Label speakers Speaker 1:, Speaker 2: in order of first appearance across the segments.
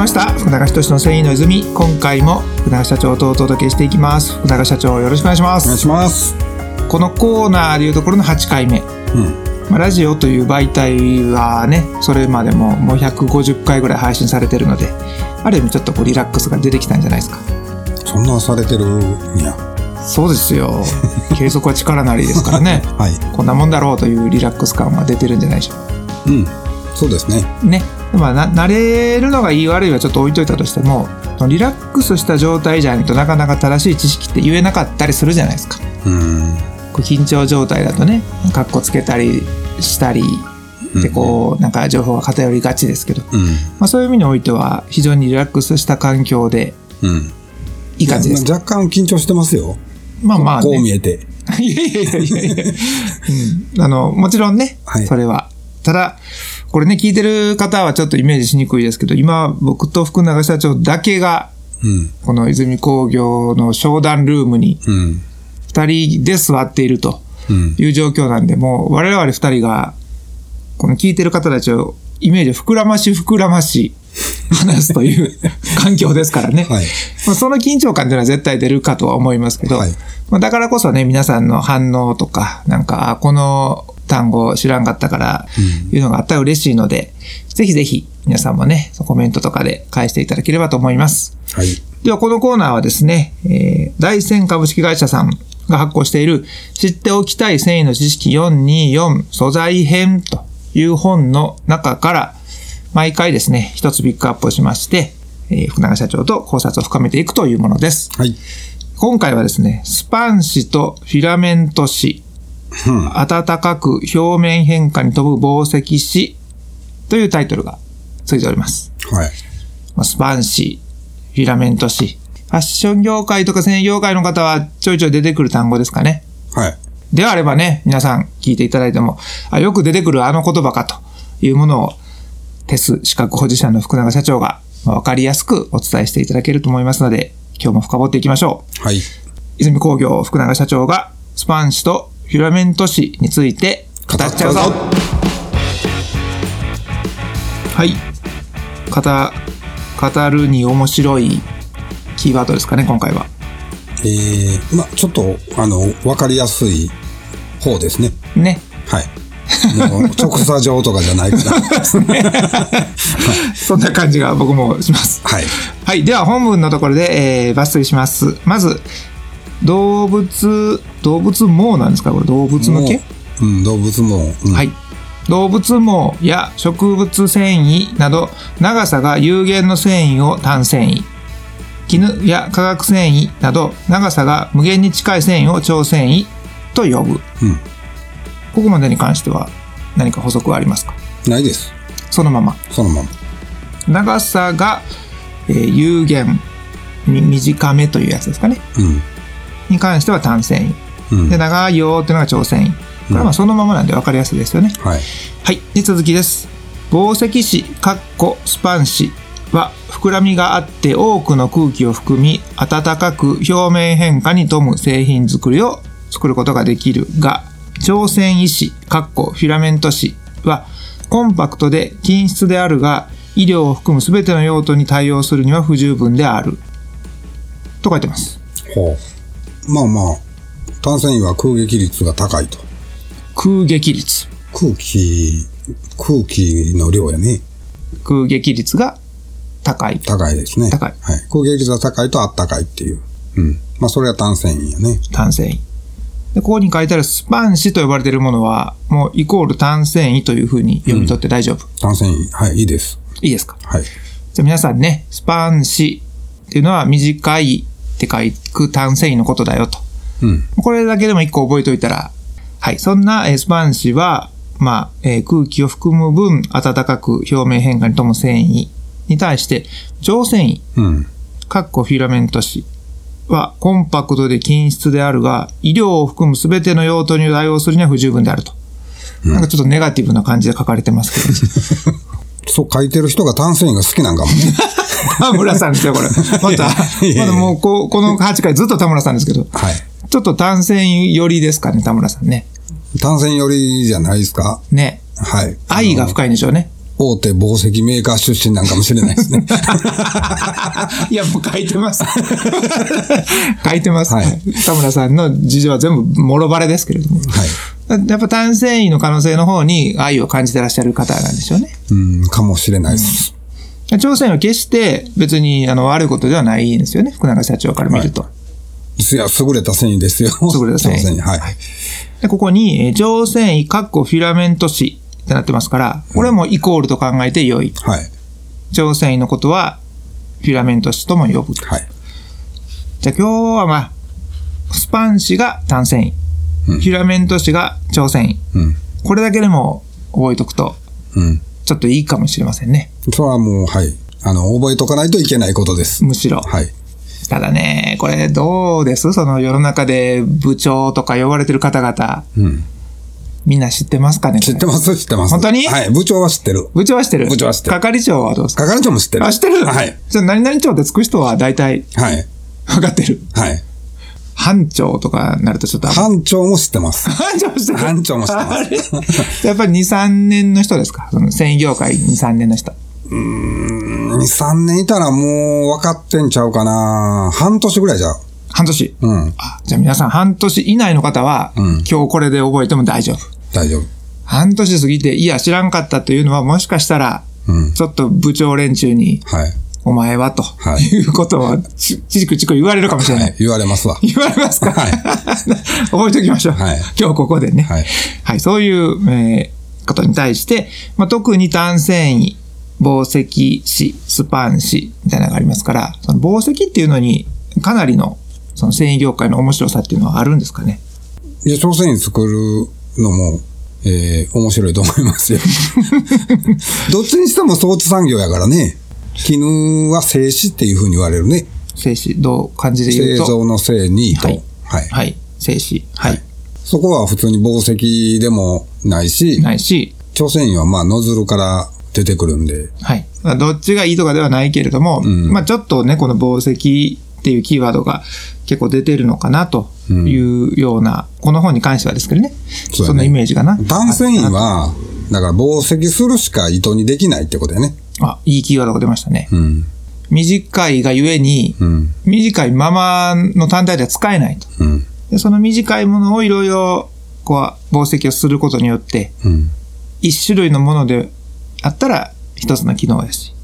Speaker 1: ました福永仁の繊維の泉今回も福永社長とお届けしていきます福永社長よろしくお願いしま
Speaker 2: お願い
Speaker 1: す
Speaker 2: します。
Speaker 1: このコーナーでいうところの8回目、
Speaker 2: うん。
Speaker 1: まあ、ラジオという媒体はねそれまでももう150回ぐらい配信されてるのである意味ちょっとこうリラックスが出てきたんじゃないですか
Speaker 2: そんなされてるんや。
Speaker 1: そうですよ 継続は力なりですからね
Speaker 2: はい。
Speaker 1: こんなもんだろうというリラックス感は出てるんじゃないでしょうか
Speaker 2: うん。そうですね。
Speaker 1: ね。まあ、な慣れるのがいい悪いはちょっと置いといたとしても、リラックスした状態じゃないとなかなか正しい知識って言えなかったりするじゃないですか。
Speaker 2: うん。
Speaker 1: こう緊張状態だとね、カッコつけたりしたり、で、こう、なんか情報が偏りがちですけど、
Speaker 2: うん。
Speaker 1: まあそういう意味においては非常にリラックスした環境で
Speaker 2: うん。
Speaker 1: いい感じです。
Speaker 2: まあ若干緊張してますよ。
Speaker 1: まあまあ、ね。
Speaker 2: こう見えて。
Speaker 1: い やいやいやいやいや、うん。あの、もちろんね、
Speaker 2: はい
Speaker 1: それは。ただ、これね、聞いてる方はちょっとイメージしにくいですけど、今、僕と福永社長だけが、
Speaker 2: うん。
Speaker 1: この泉工業の商談ルームに
Speaker 2: うん。
Speaker 1: 二人で座っていると
Speaker 2: うん。
Speaker 1: いう状況なんで、もう我々二人が、この聞いてる方たちをイメージを膨らまし膨らまし話すという 環境ですからね。
Speaker 2: はい。
Speaker 1: まあ、その緊張感というのは絶対出るかとは思いますけど、
Speaker 2: はい
Speaker 1: まあ、だからこそね、皆さんの反応とか、なんか、あこの単語知らんかったから、いうのがあったら嬉しいので、ぜひぜひ皆さんもね、コメントとかで返していただければと思います。
Speaker 2: はい。
Speaker 1: では、このコーナーはですね、えー、大仙株式会社さんが発行している、知っておきたい繊維の知識424素材編という本の中から、毎回ですね、一つピックアップをしまして、えー福永社長と考察を深めていくというものです。
Speaker 2: はい。
Speaker 1: 今回はですね、スパン紙とフィラメント紙、
Speaker 2: うん。
Speaker 1: 暖かく表面変化に飛ぶ紡績紙というタイトルがついております。
Speaker 2: はい。
Speaker 1: まあスパン紙、フィラメント紙。ファッション業界とか繊維業界の方はちょいちょい出てくる単語ですかね。
Speaker 2: はい。
Speaker 1: であればね、皆さん聞いていただいても、あよく出てくるあの言葉かというものを、テス資格保持者の福永社長がまあわかりやすくお伝えしていただけると思いますので、今日も深掘っていきましょう。
Speaker 2: はい。
Speaker 1: 泉工業福永社長がスパン紙とフィラメント紙について語っちゃうぞはい語語るに面白いキーワードですかね今回は
Speaker 2: えー、まあちょっと、あの、わかりやすい方ですね。
Speaker 1: ね
Speaker 2: はい。もう、直査状とかじゃないから。
Speaker 1: そんな感じが僕もします
Speaker 2: はい。
Speaker 1: はいでは本文のところで、えー抜粋しますまず動物動物毛なんですか？これ動物の毛？
Speaker 2: もううん、動物も。うん、
Speaker 1: はい。動物毛や植物繊維など長さが有限の繊維を単繊維絹や化学繊維など長さが無限に近い繊維を超繊維と呼ぶ
Speaker 2: うん。
Speaker 1: ここまでに関しては何か補足はありますか？
Speaker 2: ないです。
Speaker 1: そのまま
Speaker 2: そのまま。
Speaker 1: 長さが、えー有限み短めというやつですかね
Speaker 2: うん。
Speaker 1: に関しては単繊維
Speaker 2: うん。
Speaker 1: で長いよっていうのが超繊維これはまあそのままなんで分かりやすいですよね、
Speaker 2: はい。
Speaker 1: はい。で、続きです。紡績紙、かっこスパン紙は、膨らみがあって多くの空気を含み、暖かく表面変化に富む製品作りを作ることができるが、超繊維紙、かっこフィラメント紙は、コンパクトで均質であるが、医療を含むすべての用途に対応するには不十分である。と書いてます。
Speaker 2: ほう。まあまあ、単繊維は空撃率が高いと。
Speaker 1: 空撃率。
Speaker 2: 空気、空気の量やね。
Speaker 1: 空撃率が高い。
Speaker 2: 高いですね。
Speaker 1: 高い
Speaker 2: はい。空撃率が高いとあったかいっていう。うん。まあそれは単繊維やね。
Speaker 1: 単繊維。で、ここに書いてあるスパン紙と呼ばれているものは、もうイコール単繊維というふうに読み取って大丈夫。
Speaker 2: 単繊維。はい、いいです。
Speaker 1: いいですか？
Speaker 2: はい。
Speaker 1: じゃあ皆さんね、スパン紙っていうのは短いって書く単繊維のことだよと。
Speaker 2: うん。
Speaker 1: これだけでも一個覚えておいたら、はい。そんなえースパン紙は、まあ、えー空気を含む分、暖かく表面変化に富む繊維に対して、上繊維、
Speaker 2: うん。
Speaker 1: かっこフィラメント紙はコンパクトで均質であるが、医療を含むすべての用途に対応するには不十分であると。なんかちょっとネガティブな感じで書かれてますけど。
Speaker 2: そう書いてる人が単繊維が好きなんかもね。
Speaker 1: 田村さんですよ、これ。また、まだもうこ、この8回ずっと田村さんですけど、
Speaker 2: はい。
Speaker 1: ちょっと単線寄りですかね、田村さんね。
Speaker 2: 単線寄りじゃないですか
Speaker 1: ね。
Speaker 2: はい。
Speaker 1: 愛が深いんでしょうね。
Speaker 2: 大手紡績メーカー出身なんかもしれないですね。
Speaker 1: いや、もう書いてます。書いてます。
Speaker 2: はい
Speaker 1: 田村さんの事情は全部もろバレですけれども。
Speaker 2: はい。
Speaker 1: やっぱ単繊維の可能性の方に愛を感じてらっしゃる方なんでしょうね。
Speaker 2: うん、かもしれないです。
Speaker 1: 朝鮮は決して別にあの悪いことではないんですよね。福永社長から見ると。
Speaker 2: いや、優れた繊維ですよ。
Speaker 1: 優れた繊維
Speaker 2: はい。
Speaker 1: でここに、えー上繊維、カッコフィラメント紙ってなってますから、これもイコールと考えて良い。
Speaker 2: はい。
Speaker 1: 上繊維のことは、フィラメント紙とも呼ぶ。
Speaker 2: はい。
Speaker 1: じゃあ今日はまあ、スパン紙が単繊維、
Speaker 2: うん
Speaker 1: フィラメント紙が超繊維。
Speaker 2: うん。
Speaker 1: これだけでも覚えとくと、
Speaker 2: うん。
Speaker 1: ちょっといいかもしれませんね。
Speaker 2: それはもう、はい。あの、覚えとかないといけないことです。
Speaker 1: むしろ。
Speaker 2: はい。
Speaker 1: ただね、これどうです？その世の中で部長とか呼ばれてる方々、
Speaker 2: うん。
Speaker 1: みんな知ってますかね？
Speaker 2: 知ってます、知ってます。
Speaker 1: 本当に？
Speaker 2: はい。部長は知ってる。
Speaker 1: 部長は知ってる？
Speaker 2: 部長は知ってる
Speaker 1: 係長はどうですか？
Speaker 2: 係長も知ってる。
Speaker 1: あ、知ってる
Speaker 2: はい。
Speaker 1: じゃあ何々長ってつく人は大体
Speaker 2: はい。
Speaker 1: 分かってる？
Speaker 2: はい。
Speaker 1: 班長とかなるとちょっと。
Speaker 2: 班長も知ってます。
Speaker 1: 班長知ってる？
Speaker 2: 班長も知ってます
Speaker 1: やっぱり2、3年の人ですか？その繊維業界2、3年の人。
Speaker 2: 2、3年いたらもう分かってんちゃうかな。半年ぐらいじゃう。
Speaker 1: 半年。
Speaker 2: うん。
Speaker 1: あじゃあ皆さん半年以内の方は、
Speaker 2: うん
Speaker 1: 今日これで覚えても大丈夫。
Speaker 2: 大丈夫。
Speaker 1: 半年過ぎて、いや知らんかったというのはもしかしたら、
Speaker 2: うん。
Speaker 1: ちょっと部長連中に、
Speaker 2: はい。
Speaker 1: お前はと、
Speaker 2: はい
Speaker 1: い、うことをちちくちく言われるかもしれな。
Speaker 2: はいい。言われますわ。
Speaker 1: 言われますか、
Speaker 2: はい
Speaker 1: 覚えておきましょう。
Speaker 2: はい
Speaker 1: 今日ここでね。
Speaker 2: はい。
Speaker 1: はい、そういう、えーことに対して、まあ、特に単繊維、紡績紙、スパン紙みたいなのがありますから、その紡績っていうのにかなりのその繊維業界の面白さっていうのはあるんですかね？
Speaker 2: いや、朝鮮に作るのも、えー、面白いと思いますよ。どっちにしても装置産業やからね。絹は製紙っていうふうに言われるね。
Speaker 1: 製紙、どう感じで言うと？
Speaker 2: 製造の製にと。
Speaker 1: は
Speaker 2: はいい。
Speaker 1: はい。製紙。はい。
Speaker 2: そこは普通に紡績でもないし、
Speaker 1: ないし、
Speaker 2: 朝鮮油はまあノズルから出てくるんで、
Speaker 1: はい。まあ、どっちがいいとかではないけれども、
Speaker 2: ん
Speaker 1: まあちょっとね、この紡績っていうキーワードが結構出てるのかなというような、この本に関してはですけどね。
Speaker 2: そうだね
Speaker 1: そんなイメージかな。
Speaker 2: 単繊維は、だから紡績するしか糸にできないってことやね。
Speaker 1: あ、いいキーワードが出ましたね。
Speaker 2: うん。
Speaker 1: 短いがゆえに、
Speaker 2: うん。
Speaker 1: 短いままの単体では使えないと。
Speaker 2: うん。
Speaker 1: でその短いものをいろいろ、こう、紡績をすることによって、
Speaker 2: うん。
Speaker 1: 一種類のものであったら一つの機能やし、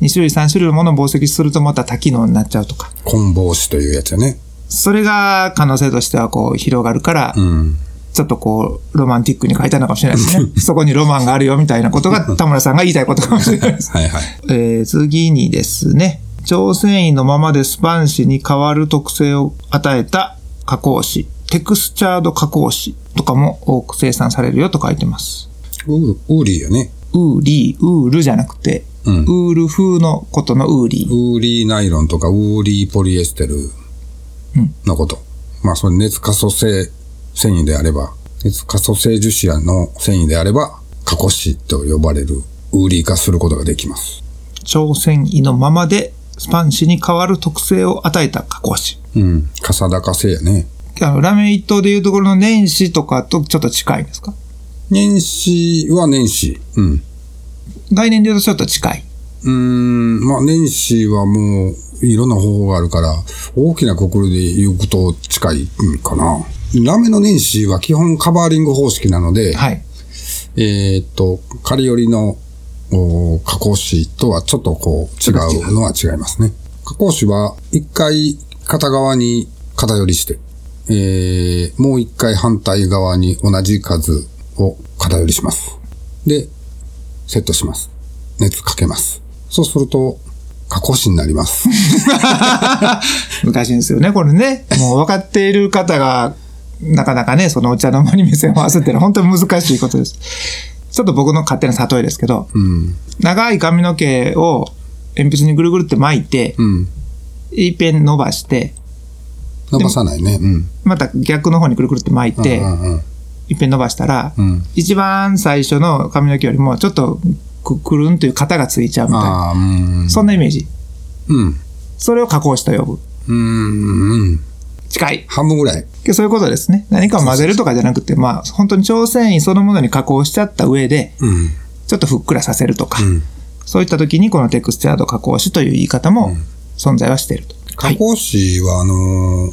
Speaker 2: うん。
Speaker 1: 二種類三種類のものを紡績するとまた多機能になっちゃうとか。
Speaker 2: 混紡紙というやつやね。
Speaker 1: それが可能性としてはこう広がるから、
Speaker 2: うん。
Speaker 1: ちょっとこう、ロマンティックに書いたのかもしれないですね。そこにロマンがあるよみたいなことが 田村さんが言いたいことかもしれないです。
Speaker 2: はいはい。
Speaker 1: えー次にですね、長繊維のままでスパン糸に変わる特性を与えた加工糸、テクスチャード加工糸とかも多く生産されるよと書いてます。
Speaker 2: ウーウーリーやね。
Speaker 1: ウーリー、ウールじゃなくて、
Speaker 2: うん
Speaker 1: ウール風のことのウーリー。
Speaker 2: ウーリーナイロンとかウーリーポリエステルのこと。まあ、それ熱可塑性繊維であれば、熱可塑性樹脂の繊維であれば、加工紙と呼ばれるウーリー化することができます。
Speaker 1: 超繊維のままでスパン紙に変わる特性を与えた加工紙。
Speaker 2: うん。かさ高性やね。
Speaker 1: あのラメ糸でいうところの年始とかとちょっと近いんですか？
Speaker 2: 年始は年始。うん。
Speaker 1: 概念で言うとちょっと近い。
Speaker 2: うーん、まあ年始はもういろんな方法があるから、大きなくくりで言うと近いんかな。ラメの年始は基本カバーリング方式なので、
Speaker 1: はい。
Speaker 2: えーっと、仮寄りのお加工紙とはちょっとこう違うのは違いますね。加工紙は一回片側に片寄りして、えー、もう一回反対側に同じ数を片寄りします。で、セットします。熱かけます。そうすると、加工紙になります。
Speaker 1: 難しいんですよね、これね。もう分かっている方が、なかなかね、そのお茶の間に目線を合わせてるのは本当に難しいことです。ちょっと僕の勝手な例えですけど、
Speaker 2: うん。
Speaker 1: 長い髪の毛を鉛筆にぐるぐるって巻いて、
Speaker 2: うん。
Speaker 1: いっぺん伸ばして、
Speaker 2: 伸ばさないね。うん。
Speaker 1: また逆の方にぐるぐるって巻いて
Speaker 2: う、んうん
Speaker 1: いっぺん伸ばしたら、
Speaker 2: うん。
Speaker 1: 一番最初の髪の毛よりもちょっとくくるんという型がついちゃうみたいな。そんなイメージ。
Speaker 2: うん。
Speaker 1: それを加工紙と呼ぶ。
Speaker 2: うん。うん。
Speaker 1: 近い。
Speaker 2: 半分ぐらい。
Speaker 1: でそういうことですね。何かを混ぜるとかじゃなくて、まあ、本当に超繊維そのものに加工しちゃった上で、
Speaker 2: うん。
Speaker 1: ちょっとふっくらさせるとか、
Speaker 2: ん
Speaker 1: そういった時にこのテクスチャード加工紙という言い方も存在はしていると。
Speaker 2: 加工紙は、あのー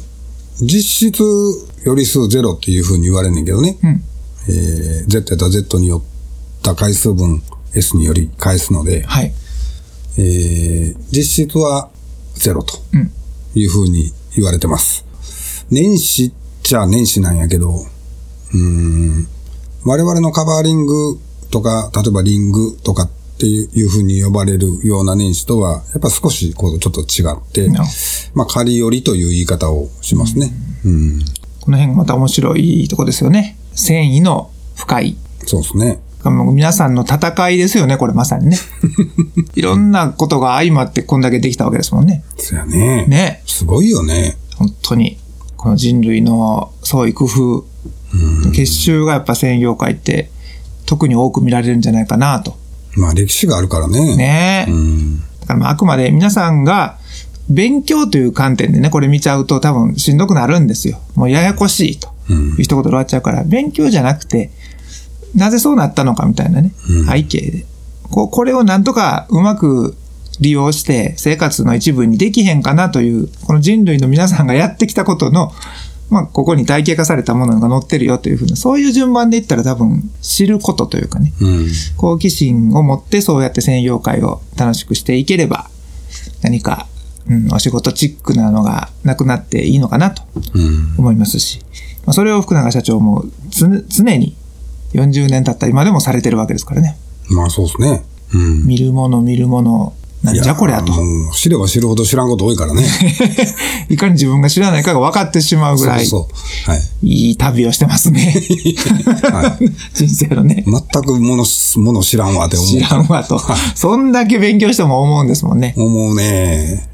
Speaker 2: 実質より数ゼロっていうふうに言われんねんけどね。
Speaker 1: うん
Speaker 2: えー Z やったら Z によった回数分 S により返すので、
Speaker 1: はい。
Speaker 2: えー実質はゼロと
Speaker 1: うん
Speaker 2: いうふうに言われてます。年始っちゃ年始なんやけど、うーん、我々のカバーリングとか、例えばリングとかっていうふうに呼ばれるような年始とは、やっぱ少しこうちょっと違って、
Speaker 1: な
Speaker 2: まあ仮寄りという言い方をしますね。うん、
Speaker 1: この辺がまた面白いとこですよね。繊維の深い。
Speaker 2: そうですね。
Speaker 1: 皆さんの戦いですよね、これまさにね。いろんなことが相まってこんだけできたわけですもんね。
Speaker 2: そやね。
Speaker 1: ね。
Speaker 2: すごいよね。
Speaker 1: 本当に。この人類の創意工夫、結集がやっぱ繊維業界って特に多く見られるんじゃないかなと。
Speaker 2: まあ歴史があるからね。
Speaker 1: ねえ。
Speaker 2: うん。
Speaker 1: だからまああくまで皆さんが勉強という観点でね、これ見ちゃうと多分しんどくなるんですよ。もうややこしいという一言で終わっちゃうから、勉強じゃなくて、なぜそうなったのかみたいなね、背景で。こうこれをなんとかうまく利用して生活の一部にできへんかなという、この人類の皆さんがやってきたことの、まあ、ここに体系化されたものが載ってるよというふうな、そういう順番で言ったら多分知ることというかね、
Speaker 2: うん。
Speaker 1: 好奇心を持ってそうやって専業会を楽しくしていければ、何か、うん、お仕事チックなのがなくなっていいのかなと
Speaker 2: うん。
Speaker 1: 思いますし、まあ、それを福永社長もつ常に40年経った今でもされてるわけですからね。
Speaker 2: まあそうですね。うん。
Speaker 1: 見るもの見るもの、なんじゃこりゃと。
Speaker 2: 知れば知るほど知らんこと多いからね。
Speaker 1: いかに自分が知らないかが分かってしまうぐらい、
Speaker 2: そうそう。はい。
Speaker 1: いい旅をしてますね。
Speaker 2: はい。
Speaker 1: 人生のね。
Speaker 2: 全くもの、もの知らんわって思う。
Speaker 1: 知らんわと。そんだけ勉強しても思うんですもんね。
Speaker 2: 思うね。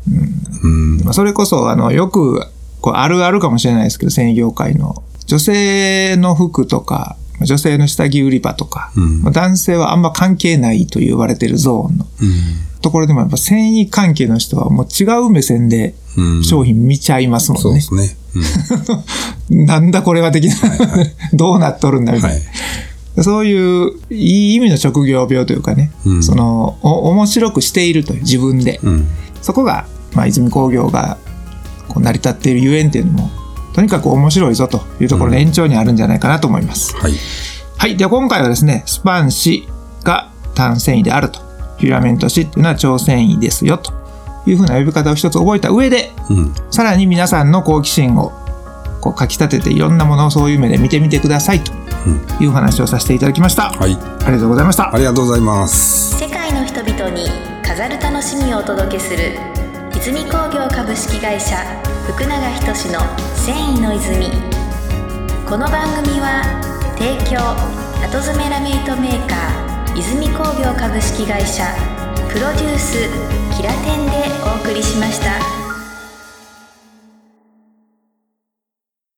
Speaker 1: まあそれこそ、あの、よく、こう、あるあるかもしれないですけど、繊維業界の、女性の服とか、女性の下着売り場とか、
Speaker 2: うん
Speaker 1: まあ男性はあんま関係ないと言われてるゾーンの
Speaker 2: うん。
Speaker 1: ところでもやっぱ繊維関係の人はもう違う目線で
Speaker 2: うん。
Speaker 1: 商品見ちゃいますもんね。
Speaker 2: そうですね。
Speaker 1: なんだこれは的な、どうなっとるんだ
Speaker 2: うん。
Speaker 1: みたい
Speaker 2: は
Speaker 1: な。
Speaker 2: い。
Speaker 1: そういう、いい意味の職業病というかね、
Speaker 2: うん
Speaker 1: その、お面白くしているという自分で。
Speaker 2: うん。
Speaker 1: そこが、まあ、泉工業がこう成り立っているゆえんっていうのも、とにかく面白いぞというところの延長にあるんじゃないかなと思います。
Speaker 2: はい。
Speaker 1: はい。では今回はですね、スパン紙が単繊維であると。フィラメント紙っていうのは超繊維ですよというふうな呼び方を一つ覚えた上で、
Speaker 2: うん。
Speaker 1: さらに皆さんの好奇心をこうかき立てていろんなものをそういう目で見てみてくださいという話をさせていただきました。
Speaker 2: はい。
Speaker 1: ありがとうございました。
Speaker 2: ありがとうございます。
Speaker 3: 世界の人々に飾る楽しみをお届けする泉工業株式会社福永仁の繊維の泉この番組は提供後詰めラメイトメーカー泉工業株式会社プロデュースキラテンでお送りしました。